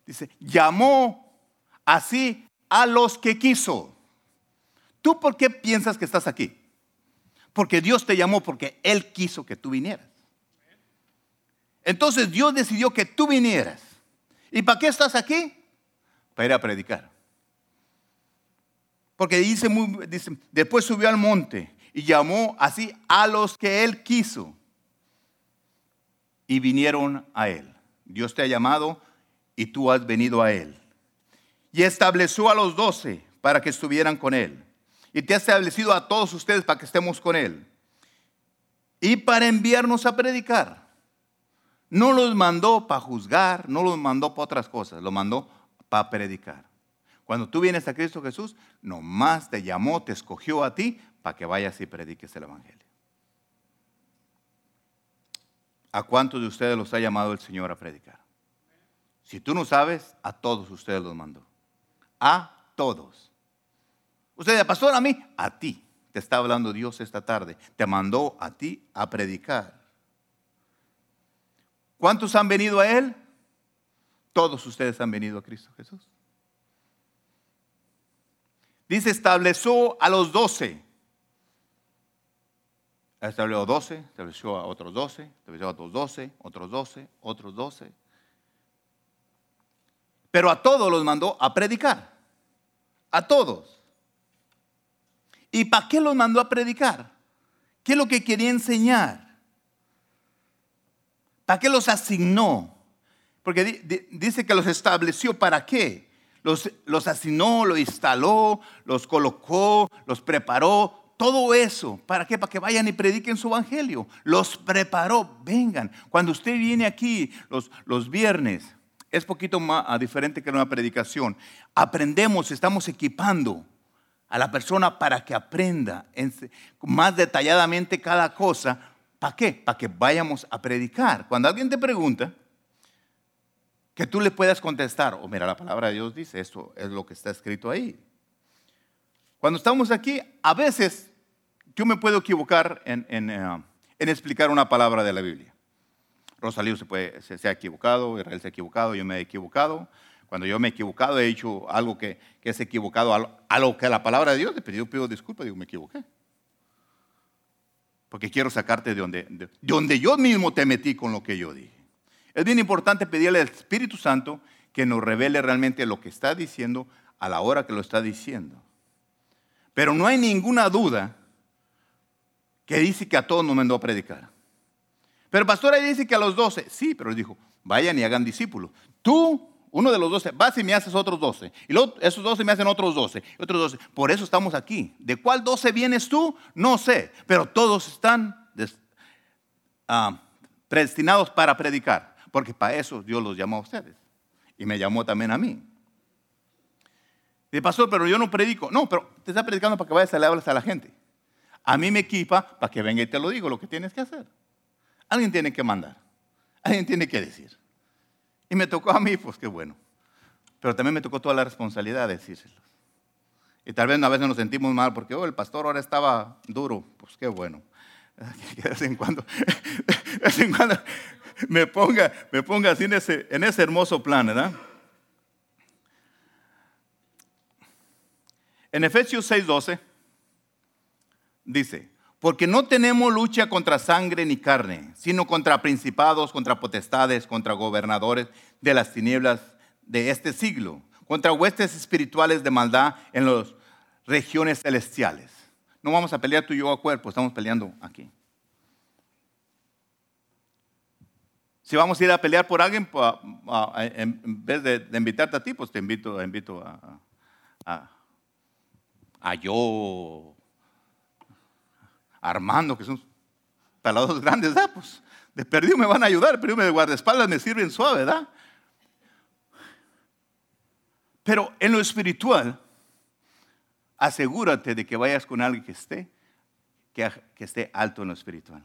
Dice, llamó así a los que quiso. ¿Tú por qué piensas que estás aquí? Porque Dios te llamó porque Él quiso que tú vinieras. Entonces Dios decidió que tú vinieras. ¿Y para qué estás aquí? Para ir a predicar. Porque dice, dice, después subió al monte y llamó así a los que Él quiso. Y vinieron a Él. Dios te ha llamado y tú has venido a Él. Y estableció a los doce para que estuvieran con Él. Y te ha establecido a todos ustedes para que estemos con Él. Y para enviarnos a predicar. No los mandó para juzgar, no los mandó para otras cosas, lo mandó para predicar. Cuando tú vienes a Cristo Jesús, nomás te llamó, te escogió a ti para que vayas y prediques el Evangelio. ¿A cuántos de ustedes los ha llamado el Señor a predicar? Si tú no sabes, a todos ustedes los mandó. A todos. Usted, pastor, a mí, a ti. Te está hablando Dios esta tarde. Te mandó a ti a predicar. ¿Cuántos han venido a Él? Todos ustedes han venido a Cristo Jesús. Dice, estableció a los doce. Estableció a doce, estableció a otros doce, estableció a otros doce, otros doce, otros doce. Pero a todos los mandó a predicar. A todos. ¿Y para qué los mandó a predicar? ¿Qué es lo que quería enseñar? ¿Para qué los asignó? Porque dice que los estableció para qué. Los, los asignó, los instaló, los colocó, los preparó. Todo eso, ¿para qué? Para que vayan y prediquen su evangelio. Los preparó, vengan. Cuando usted viene aquí los, los viernes, es poquito más ah, diferente que una predicación. Aprendemos, estamos equipando a la persona para que aprenda más detalladamente cada cosa ¿Para qué? Para que vayamos a predicar. Cuando alguien te pregunta, que tú le puedas contestar, o oh, mira, la palabra de Dios dice, esto es lo que está escrito ahí. Cuando estamos aquí, a veces yo me puedo equivocar en, eh, explicar una palabra de la Biblia. Rosalío se, puede, se, ha equivocado, Israel se ha equivocado, yo me he equivocado. Cuando yo me he equivocado, he hecho algo que, es equivocado a lo, que la palabra de Dios, le yo pido disculpas, digo, me equivoqué porque quiero sacarte de donde, de donde yo mismo te metí con lo que yo dije. Es bien importante pedirle al Espíritu Santo que nos revele realmente lo que está diciendo a la hora que lo está diciendo. Pero no hay ninguna duda que dice que a todos nos mandó a predicar. Pero pastor ahí dice que a los doce, sí, pero dijo, vayan y hagan discípulos. Tú uno de los doce, vas y me haces otros doce. Y esos doce me hacen otros doce. Otros doce. Por eso estamos aquí. ¿De cuál doce vienes tú? No sé. Pero todos están ah, predestinados para predicar. Porque para eso Dios los llamó a ustedes. Y me llamó también a mí. Y pastor, pero yo no predico. No, pero te está predicando para que vayas a le hables a la gente. A mí me equipa para que venga y te lo digo lo que tienes que hacer. Alguien tiene que mandar. Alguien tiene que decir. Y me tocó a mí, pues qué bueno. Pero también me tocó toda la responsabilidad de decírselos. Y tal vez a veces nos sentimos mal porque oh, el pastor ahora estaba duro. Pues qué bueno. De vez en cuando, de vez en cuando me ponga, me ponga así en ese, en ese hermoso plan, ¿verdad? En Efesios 6:12 dice, porque no tenemos lucha contra sangre ni carne, sino contra principados, contra potestades, contra gobernadores de las tinieblas de este siglo, contra huestes espirituales de maldad en las regiones celestiales. No vamos a pelear tú y yo a cuerpo, estamos peleando aquí. Si vamos a ir a pelear por alguien, en vez de, invitarte a ti, pues te invito, invito a, a yo Armando, que son palados grandes, ah, pues de perdido me van a ayudar, pero de guardaespaldas me sirven suave, ¿verdad? Pero en lo espiritual, asegúrate de que vayas con alguien que esté, que, esté alto en lo espiritual,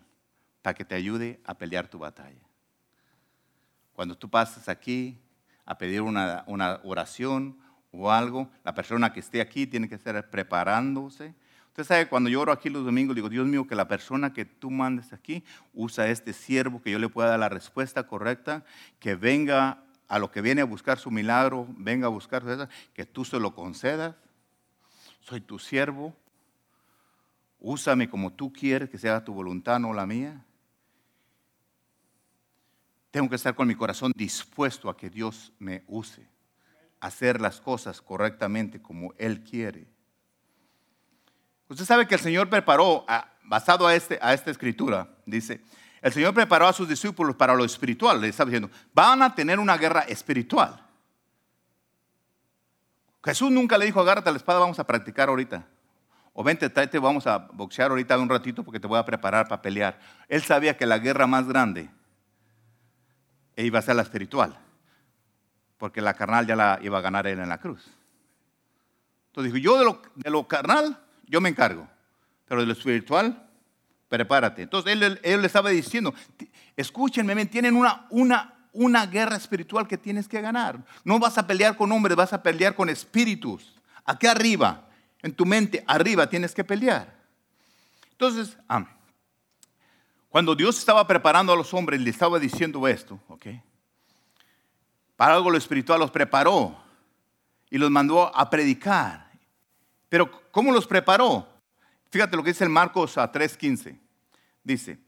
para que te ayude a pelear tu batalla. Cuando tú pases aquí a pedir una, una oración o algo, la persona que esté aquí tiene que estar preparándose Usted sabe, cuando yo oro aquí los domingos, digo, Dios mío, que la persona que tú mandes aquí usa este siervo, que yo le pueda dar la respuesta correcta, que venga a lo que viene a buscar su milagro, venga a buscar eso, que tú se lo concedas. Soy tu siervo. Úsame como tú quieres, que sea tu voluntad, no la mía. Tengo que estar con mi corazón dispuesto a que Dios me use, hacer las cosas correctamente como Él quiere. Usted sabe que el Señor preparó, basado a, este, a esta escritura, dice, el Señor preparó a sus discípulos para lo espiritual. Le está diciendo, van a tener una guerra espiritual. Jesús nunca le dijo, agárrate la espada, vamos a practicar ahorita. O vente, tráete, vamos a boxear ahorita un ratito porque te voy a preparar para pelear. Él sabía que la guerra más grande iba a ser la espiritual. Porque la carnal ya la iba a ganar él en la cruz. Entonces dijo, yo de lo, carnal yo me encargo, pero de lo espiritual, prepárate. Entonces él, le estaba diciendo, escúchenme, tienen una, una, una guerra espiritual que tienes que ganar. No vas a pelear con hombres, vas a pelear con espíritus. Aquí arriba, en tu mente, arriba tienes que pelear. Entonces, cuando Dios estaba preparando a los hombres, le estaba diciendo esto, ¿ok? Para algo lo espiritual los preparó y los mandó a predicar pero ¿cómo los preparó? Fíjate lo que dice el Marcos a 3.15. Dice,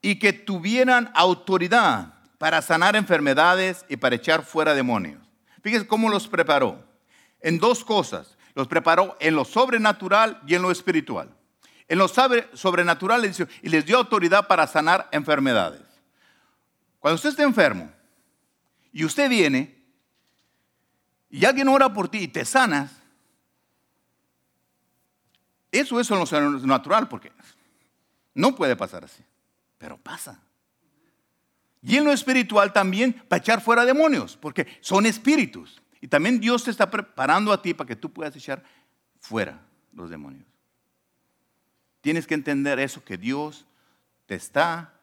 y que tuvieran autoridad para sanar enfermedades y para echar fuera demonios. Fíjese cómo los preparó. En dos cosas. Los preparó en lo sobrenatural y en lo espiritual. En lo sobrenatural les dio, les dio autoridad para sanar enfermedades. Cuando usted esté enfermo y usted viene y alguien ora por ti y te sanas, eso es lo natural porque no puede pasar así, pero pasa. Y en lo espiritual también para echar fuera demonios, porque son espíritus. Y también Dios te está preparando a ti para que tú puedas echar fuera los demonios. Tienes que entender eso, que Dios te está,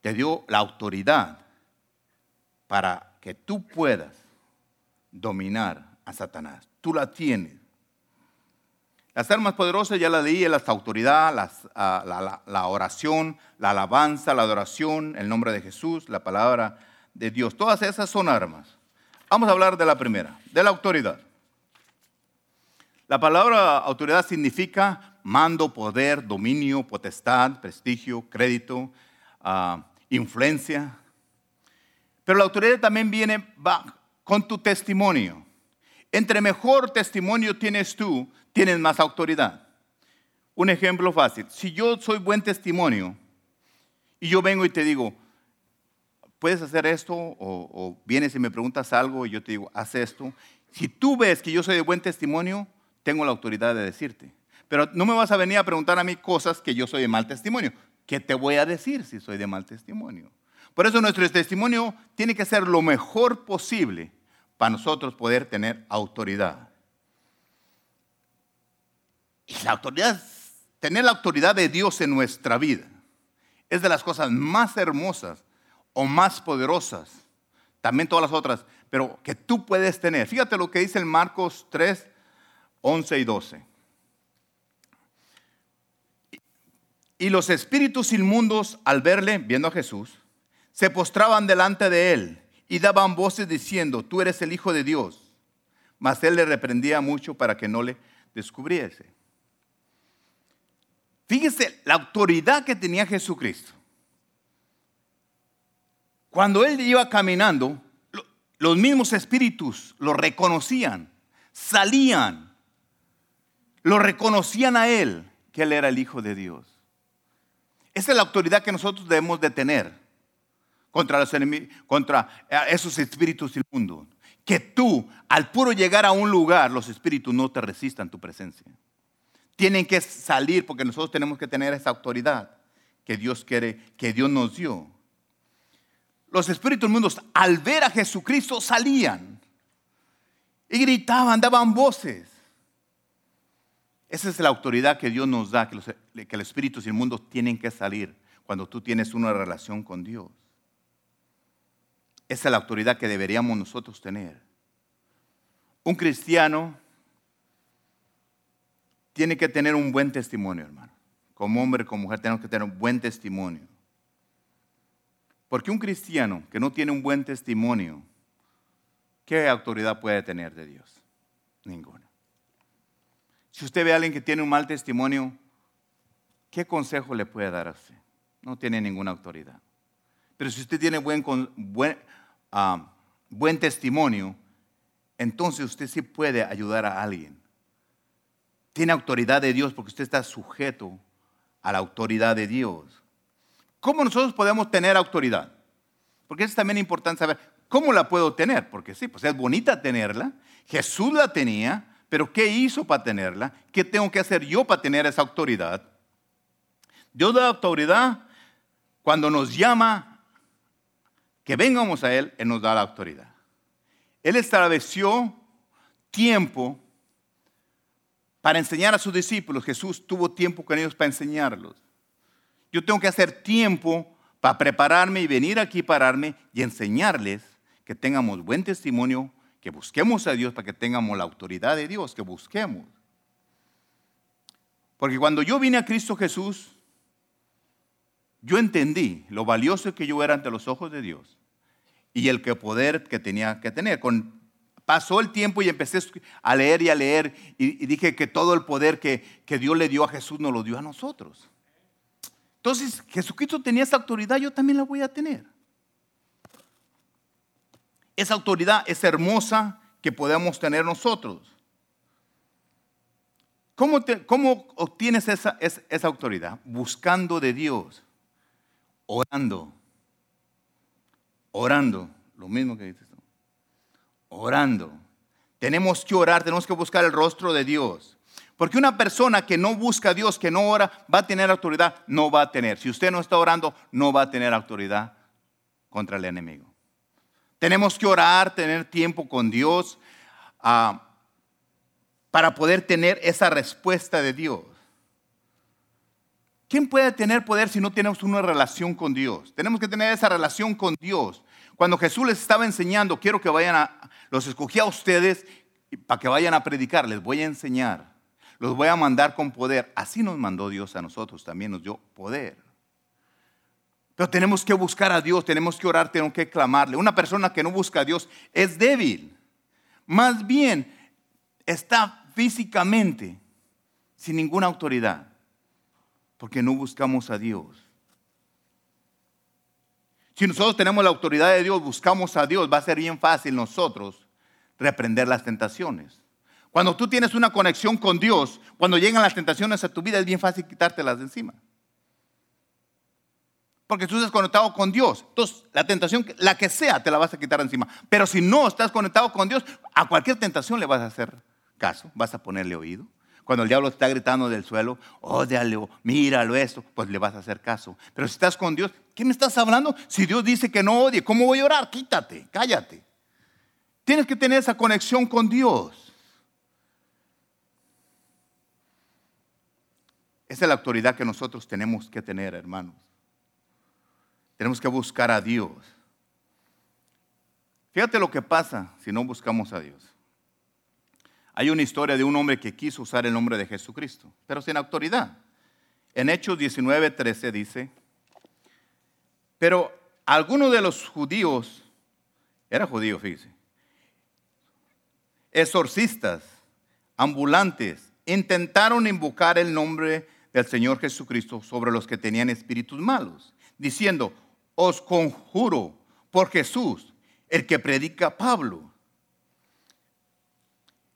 te dio la autoridad para que tú puedas dominar a Satanás. Tú la tienes. Las armas poderosas ya la leí, la autoridad, ah, la, oración, la alabanza, la adoración, el nombre de Jesús, la palabra de Dios. Todas esas son armas. Vamos a hablar de la primera, de la autoridad. La palabra autoridad significa mando, poder, dominio, potestad, prestigio, crédito, ah, influencia. Pero la autoridad también viene con tu testimonio. Entre mejor testimonio tienes tú, tienes más autoridad. Un ejemplo fácil. Si yo soy buen testimonio y yo vengo y te digo, ¿puedes hacer esto? O, vienes y me preguntas algo y yo te digo, haz esto. Si tú ves que yo soy de buen testimonio, tengo la autoridad de decirte. Pero no me vas a venir a preguntar a mí cosas que yo soy de mal testimonio. ¿Qué te voy a decir si soy de mal testimonio? Por eso nuestro testimonio tiene que ser lo mejor posible para nosotros poder tener autoridad. Y la autoridad, tener la autoridad de Dios en nuestra vida, es de las cosas más hermosas o más poderosas, también todas las otras, pero que tú puedes tener. Fíjate lo que dice el Marcos 3, 11 y 12. Y los espíritus inmundos, al verle, viendo a Jesús, se postraban delante de él y daban voces diciendo, tú eres el Hijo de Dios. Mas él le reprendía mucho para que no le descubriese. Fíjese la autoridad que tenía Jesucristo. Cuando él iba caminando, los mismos espíritus lo reconocían, salían, lo reconocían a él, que él era el Hijo de Dios. Esa es la autoridad que nosotros debemos de tener contra, los contra eh, esos espíritus inmundos. Que tú, al puro llegar a un lugar, los espíritus no te resistan tu presencia tienen que salir porque nosotros tenemos que tener esa autoridad que Dios quiere, que Dios nos dio. Los espíritus mundos al ver a Jesucristo salían y gritaban, daban voces. Esa es la autoridad que Dios nos da, que los, que los espíritus inmundos tienen que salir cuando tú tienes una relación con Dios. Esa es la autoridad que deberíamos nosotros tener. Un cristiano tiene que tener un buen testimonio, hermano. Como hombre, como mujer, tenemos que tener un buen testimonio. Porque un cristiano que no tiene un buen testimonio, ¿qué autoridad puede tener de Dios? Ninguna. Si usted ve a alguien que tiene un mal testimonio, ¿qué consejo le puede dar a usted? No tiene ninguna autoridad. Pero si usted tiene buen, buen, ah, buen testimonio, entonces usted sí puede ayudar a alguien. Tiene autoridad de Dios porque usted está sujeto a la autoridad de Dios. ¿Cómo nosotros podemos tener autoridad? Porque es también importante saber cómo la puedo tener, porque sí, pues es bonita tenerla. Jesús la tenía, pero ¿qué hizo para tenerla? ¿Qué tengo que hacer yo para tener esa autoridad? Dios da autoridad cuando nos llama que vengamos a Él, Él nos da la autoridad. Él estableció tiempo para enseñar a sus discípulos. Jesús tuvo tiempo con ellos para enseñarlos. Yo tengo que hacer tiempo para prepararme y venir aquí, pararme y enseñarles que tengamos buen testimonio que busquemos a Dios para que tengamos la autoridad de Dios, que busquemos. Porque cuando yo vine a Cristo Jesús, yo entendí lo valioso que yo era ante los ojos de Dios y el poder que tenía que tener. Con, pasó el tiempo y empecé a leer y a leer y, dije que todo el poder que, que Dios le dio a Jesús nos lo dio a nosotros. Entonces, Jesucristo tenía esa autoridad, yo también la voy a tener. Esa autoridad es hermosa que podemos tener nosotros. ¿Cómo, cómo obtienes esa, esa, autoridad? Buscando de Dios, orando, orando, lo mismo que dices tú, orando. Tenemos que orar, tenemos que buscar el rostro de Dios. Porque una persona que no busca a Dios, que no ora, va a tener autoridad, no va a tener. Si usted no está orando, no va a tener autoridad contra el enemigo. Tenemos que orar, tener tiempo con Dios ah, para poder tener esa respuesta de Dios. ¿Quién puede tener poder si no tenemos una relación con Dios? Tenemos que tener esa relación con Dios. Cuando Jesús les estaba enseñando, quiero que vayan a, los escogí a ustedes para que vayan a predicar, les voy a enseñar, los voy a mandar con poder. Así nos mandó Dios a nosotros, también nos dio poder. Pero tenemos que buscar a Dios, tenemos que orar, tenemos que clamarle. Una persona que no busca a Dios es débil. Más bien, está físicamente sin ninguna autoridad, porque no buscamos a Dios. Si nosotros tenemos la autoridad de Dios, buscamos a Dios, va a ser bien fácil nosotros reprender las tentaciones. Cuando tú tienes una conexión con Dios, cuando llegan las tentaciones a tu vida, es bien fácil quitártelas de encima porque tú estás conectado con Dios. Entonces, la tentación, la que sea, te la vas a quitar encima. Pero si no estás conectado con Dios, a cualquier tentación le vas a hacer caso, vas a ponerle oído. Cuando el diablo está gritando del suelo, ódialo, míralo esto, pues le vas a hacer caso. Pero si estás con Dios, ¿qué me estás hablando? Si Dios dice que no odie, ¿cómo voy a orar? Quítate, cállate. Tienes que tener esa conexión con Dios. Esa es la autoridad que nosotros tenemos que tener, hermanos. Tenemos que buscar a Dios. Fíjate lo que pasa si no buscamos a Dios. Hay una historia de un hombre que quiso usar el nombre de Jesucristo, pero sin autoridad. En Hechos 19, 13 dice, pero algunos de los judíos, era judío, fíjese, exorcistas, ambulantes, intentaron invocar el nombre del Señor Jesucristo sobre los que tenían espíritus malos, diciendo, os conjuro por Jesús, el que predica Pablo.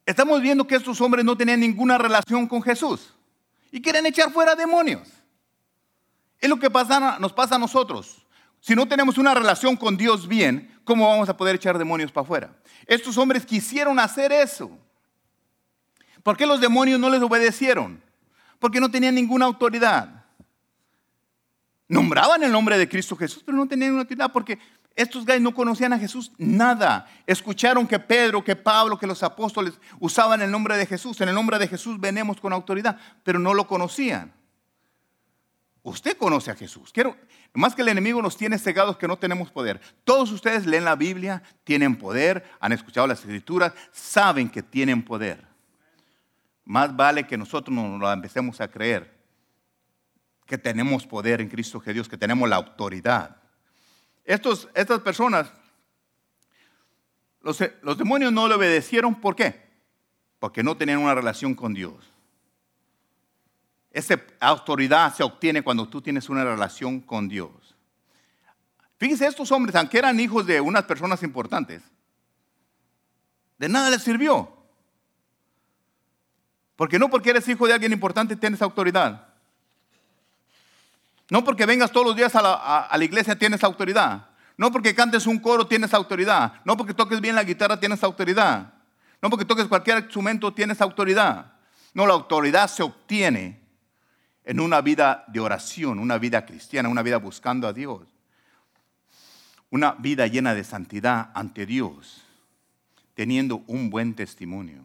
Estamos viendo que estos hombres no tenían ninguna relación con Jesús y quieren echar fuera demonios. Es lo que pasa, nos pasa a nosotros. Si no tenemos una relación con Dios bien, ¿cómo vamos a poder echar demonios para afuera? Estos hombres quisieron hacer eso. ¿Por qué los demonios no les obedecieron? Porque no tenían ninguna autoridad. Nombraban el nombre de Cristo Jesús, pero no tenían una utilidad porque estos guys no conocían a Jesús nada. Escucharon que Pedro, que Pablo, que los apóstoles usaban el nombre de Jesús. En el nombre de Jesús venemos con autoridad, pero no lo conocían. Usted conoce a Jesús. Quiero, más que el enemigo nos tiene cegados que no tenemos poder. Todos ustedes leen la Biblia, tienen poder, han escuchado las escrituras, saben que tienen poder. más vale que nosotros nos lo empecemos a creer, que tenemos poder en Cristo Jesús, que tenemos la autoridad. Estos, estas personas, los, los demonios no le obedecieron, ¿por qué? Porque no tenían una relación con Dios. Esa autoridad se obtiene cuando tú tienes una relación con Dios. Fíjense, estos hombres, aunque eran hijos de unas personas importantes, de nada les sirvió. Porque no porque eres hijo de alguien importante tienes autoridad. No porque vengas todos los días a la, a la, iglesia tienes autoridad. No porque cantes un coro tienes autoridad. No porque toques bien la guitarra tienes autoridad. No porque toques cualquier instrumento tienes autoridad. No, la autoridad se obtiene en una vida de oración, una vida cristiana, una vida buscando a Dios. Una vida llena de santidad ante Dios, teniendo un buen testimonio.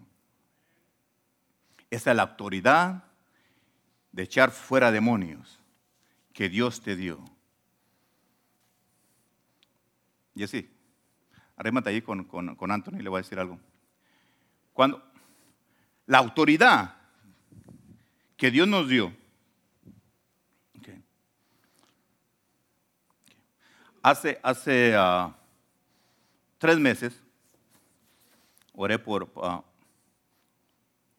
Esa es la autoridad de echar fuera demonios que Dios te dio. Y así, arrémate ahí con, con, con Anthony, le voy a decir algo. Cuando la autoridad que Dios nos dio, hace, hace uh, tres meses oré por, uh,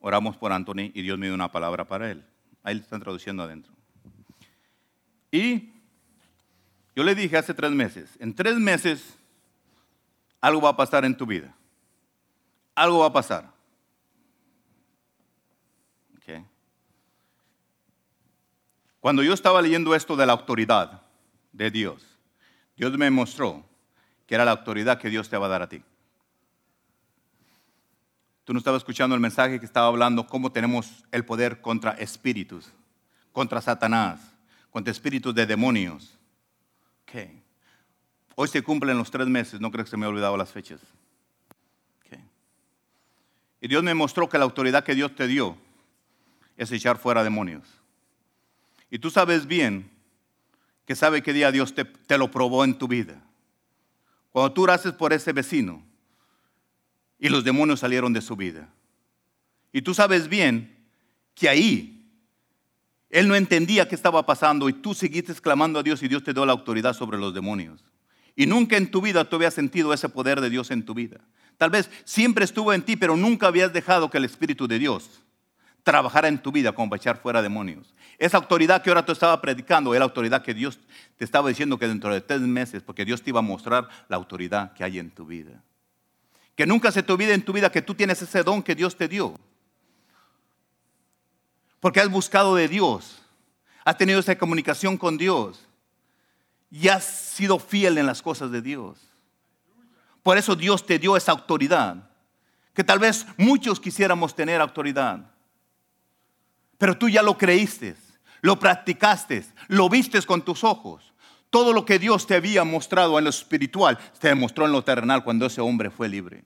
oramos por Anthony y Dios me dio una palabra para él. Ahí le están traduciendo adentro. Y yo le dije hace tres meses, en tres meses algo va a pasar en tu vida. Algo va a pasar. Cuando yo estaba leyendo esto de la autoridad de Dios, Dios me mostró que era la autoridad que Dios te va a dar a ti. Tú no estabas escuchando el mensaje que estaba hablando cómo tenemos el poder contra espíritus, contra Satanás, contra espíritus de demonios. Okay. Hoy se cumplen los tres meses, no creo que se me haya olvidado las fechas. Okay. Y Dios me mostró que la autoridad que Dios te dio es echar fuera demonios. Y tú sabes bien que sabe qué día Dios te, te, lo probó en tu vida. Cuando tú haces por ese vecino y los demonios salieron de su vida. Y tú sabes bien que ahí él no entendía qué estaba pasando y tú seguiste exclamando a Dios y Dios te dio la autoridad sobre los demonios. Y nunca en tu vida tú habías sentido ese poder de Dios en tu vida. Tal vez siempre estuvo en ti, pero nunca habías dejado que el Espíritu de Dios trabajara en tu vida como para echar fuera demonios. Esa autoridad que ahora tú estabas predicando era la autoridad que Dios te estaba diciendo que dentro de tres meses, porque Dios te iba a mostrar la autoridad que hay en tu vida. Que nunca se te olvide en tu vida que tú tienes ese don que Dios te dio. Porque has buscado de Dios, has tenido esa comunicación con Dios y has sido fiel en las cosas de Dios. Por eso Dios te dio esa autoridad, que tal vez muchos quisiéramos tener autoridad. Pero tú ya lo creíste, lo practicaste, lo vistes con tus ojos. Todo lo que Dios te había mostrado en lo espiritual, te demostró en lo terrenal cuando ese hombre fue libre.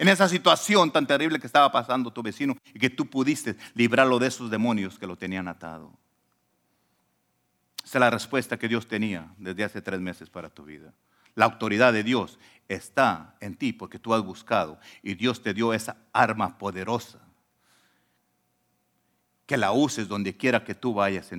En esa situación tan terrible que estaba pasando tu vecino y que tú pudiste librarlo de esos demonios que lo tenían atado. Esa es la respuesta que Dios tenía desde hace tres meses para tu vida. La autoridad de Dios está en ti porque tú has buscado y Dios te dio esa arma poderosa. Que la uses donde quiera que tú vayas en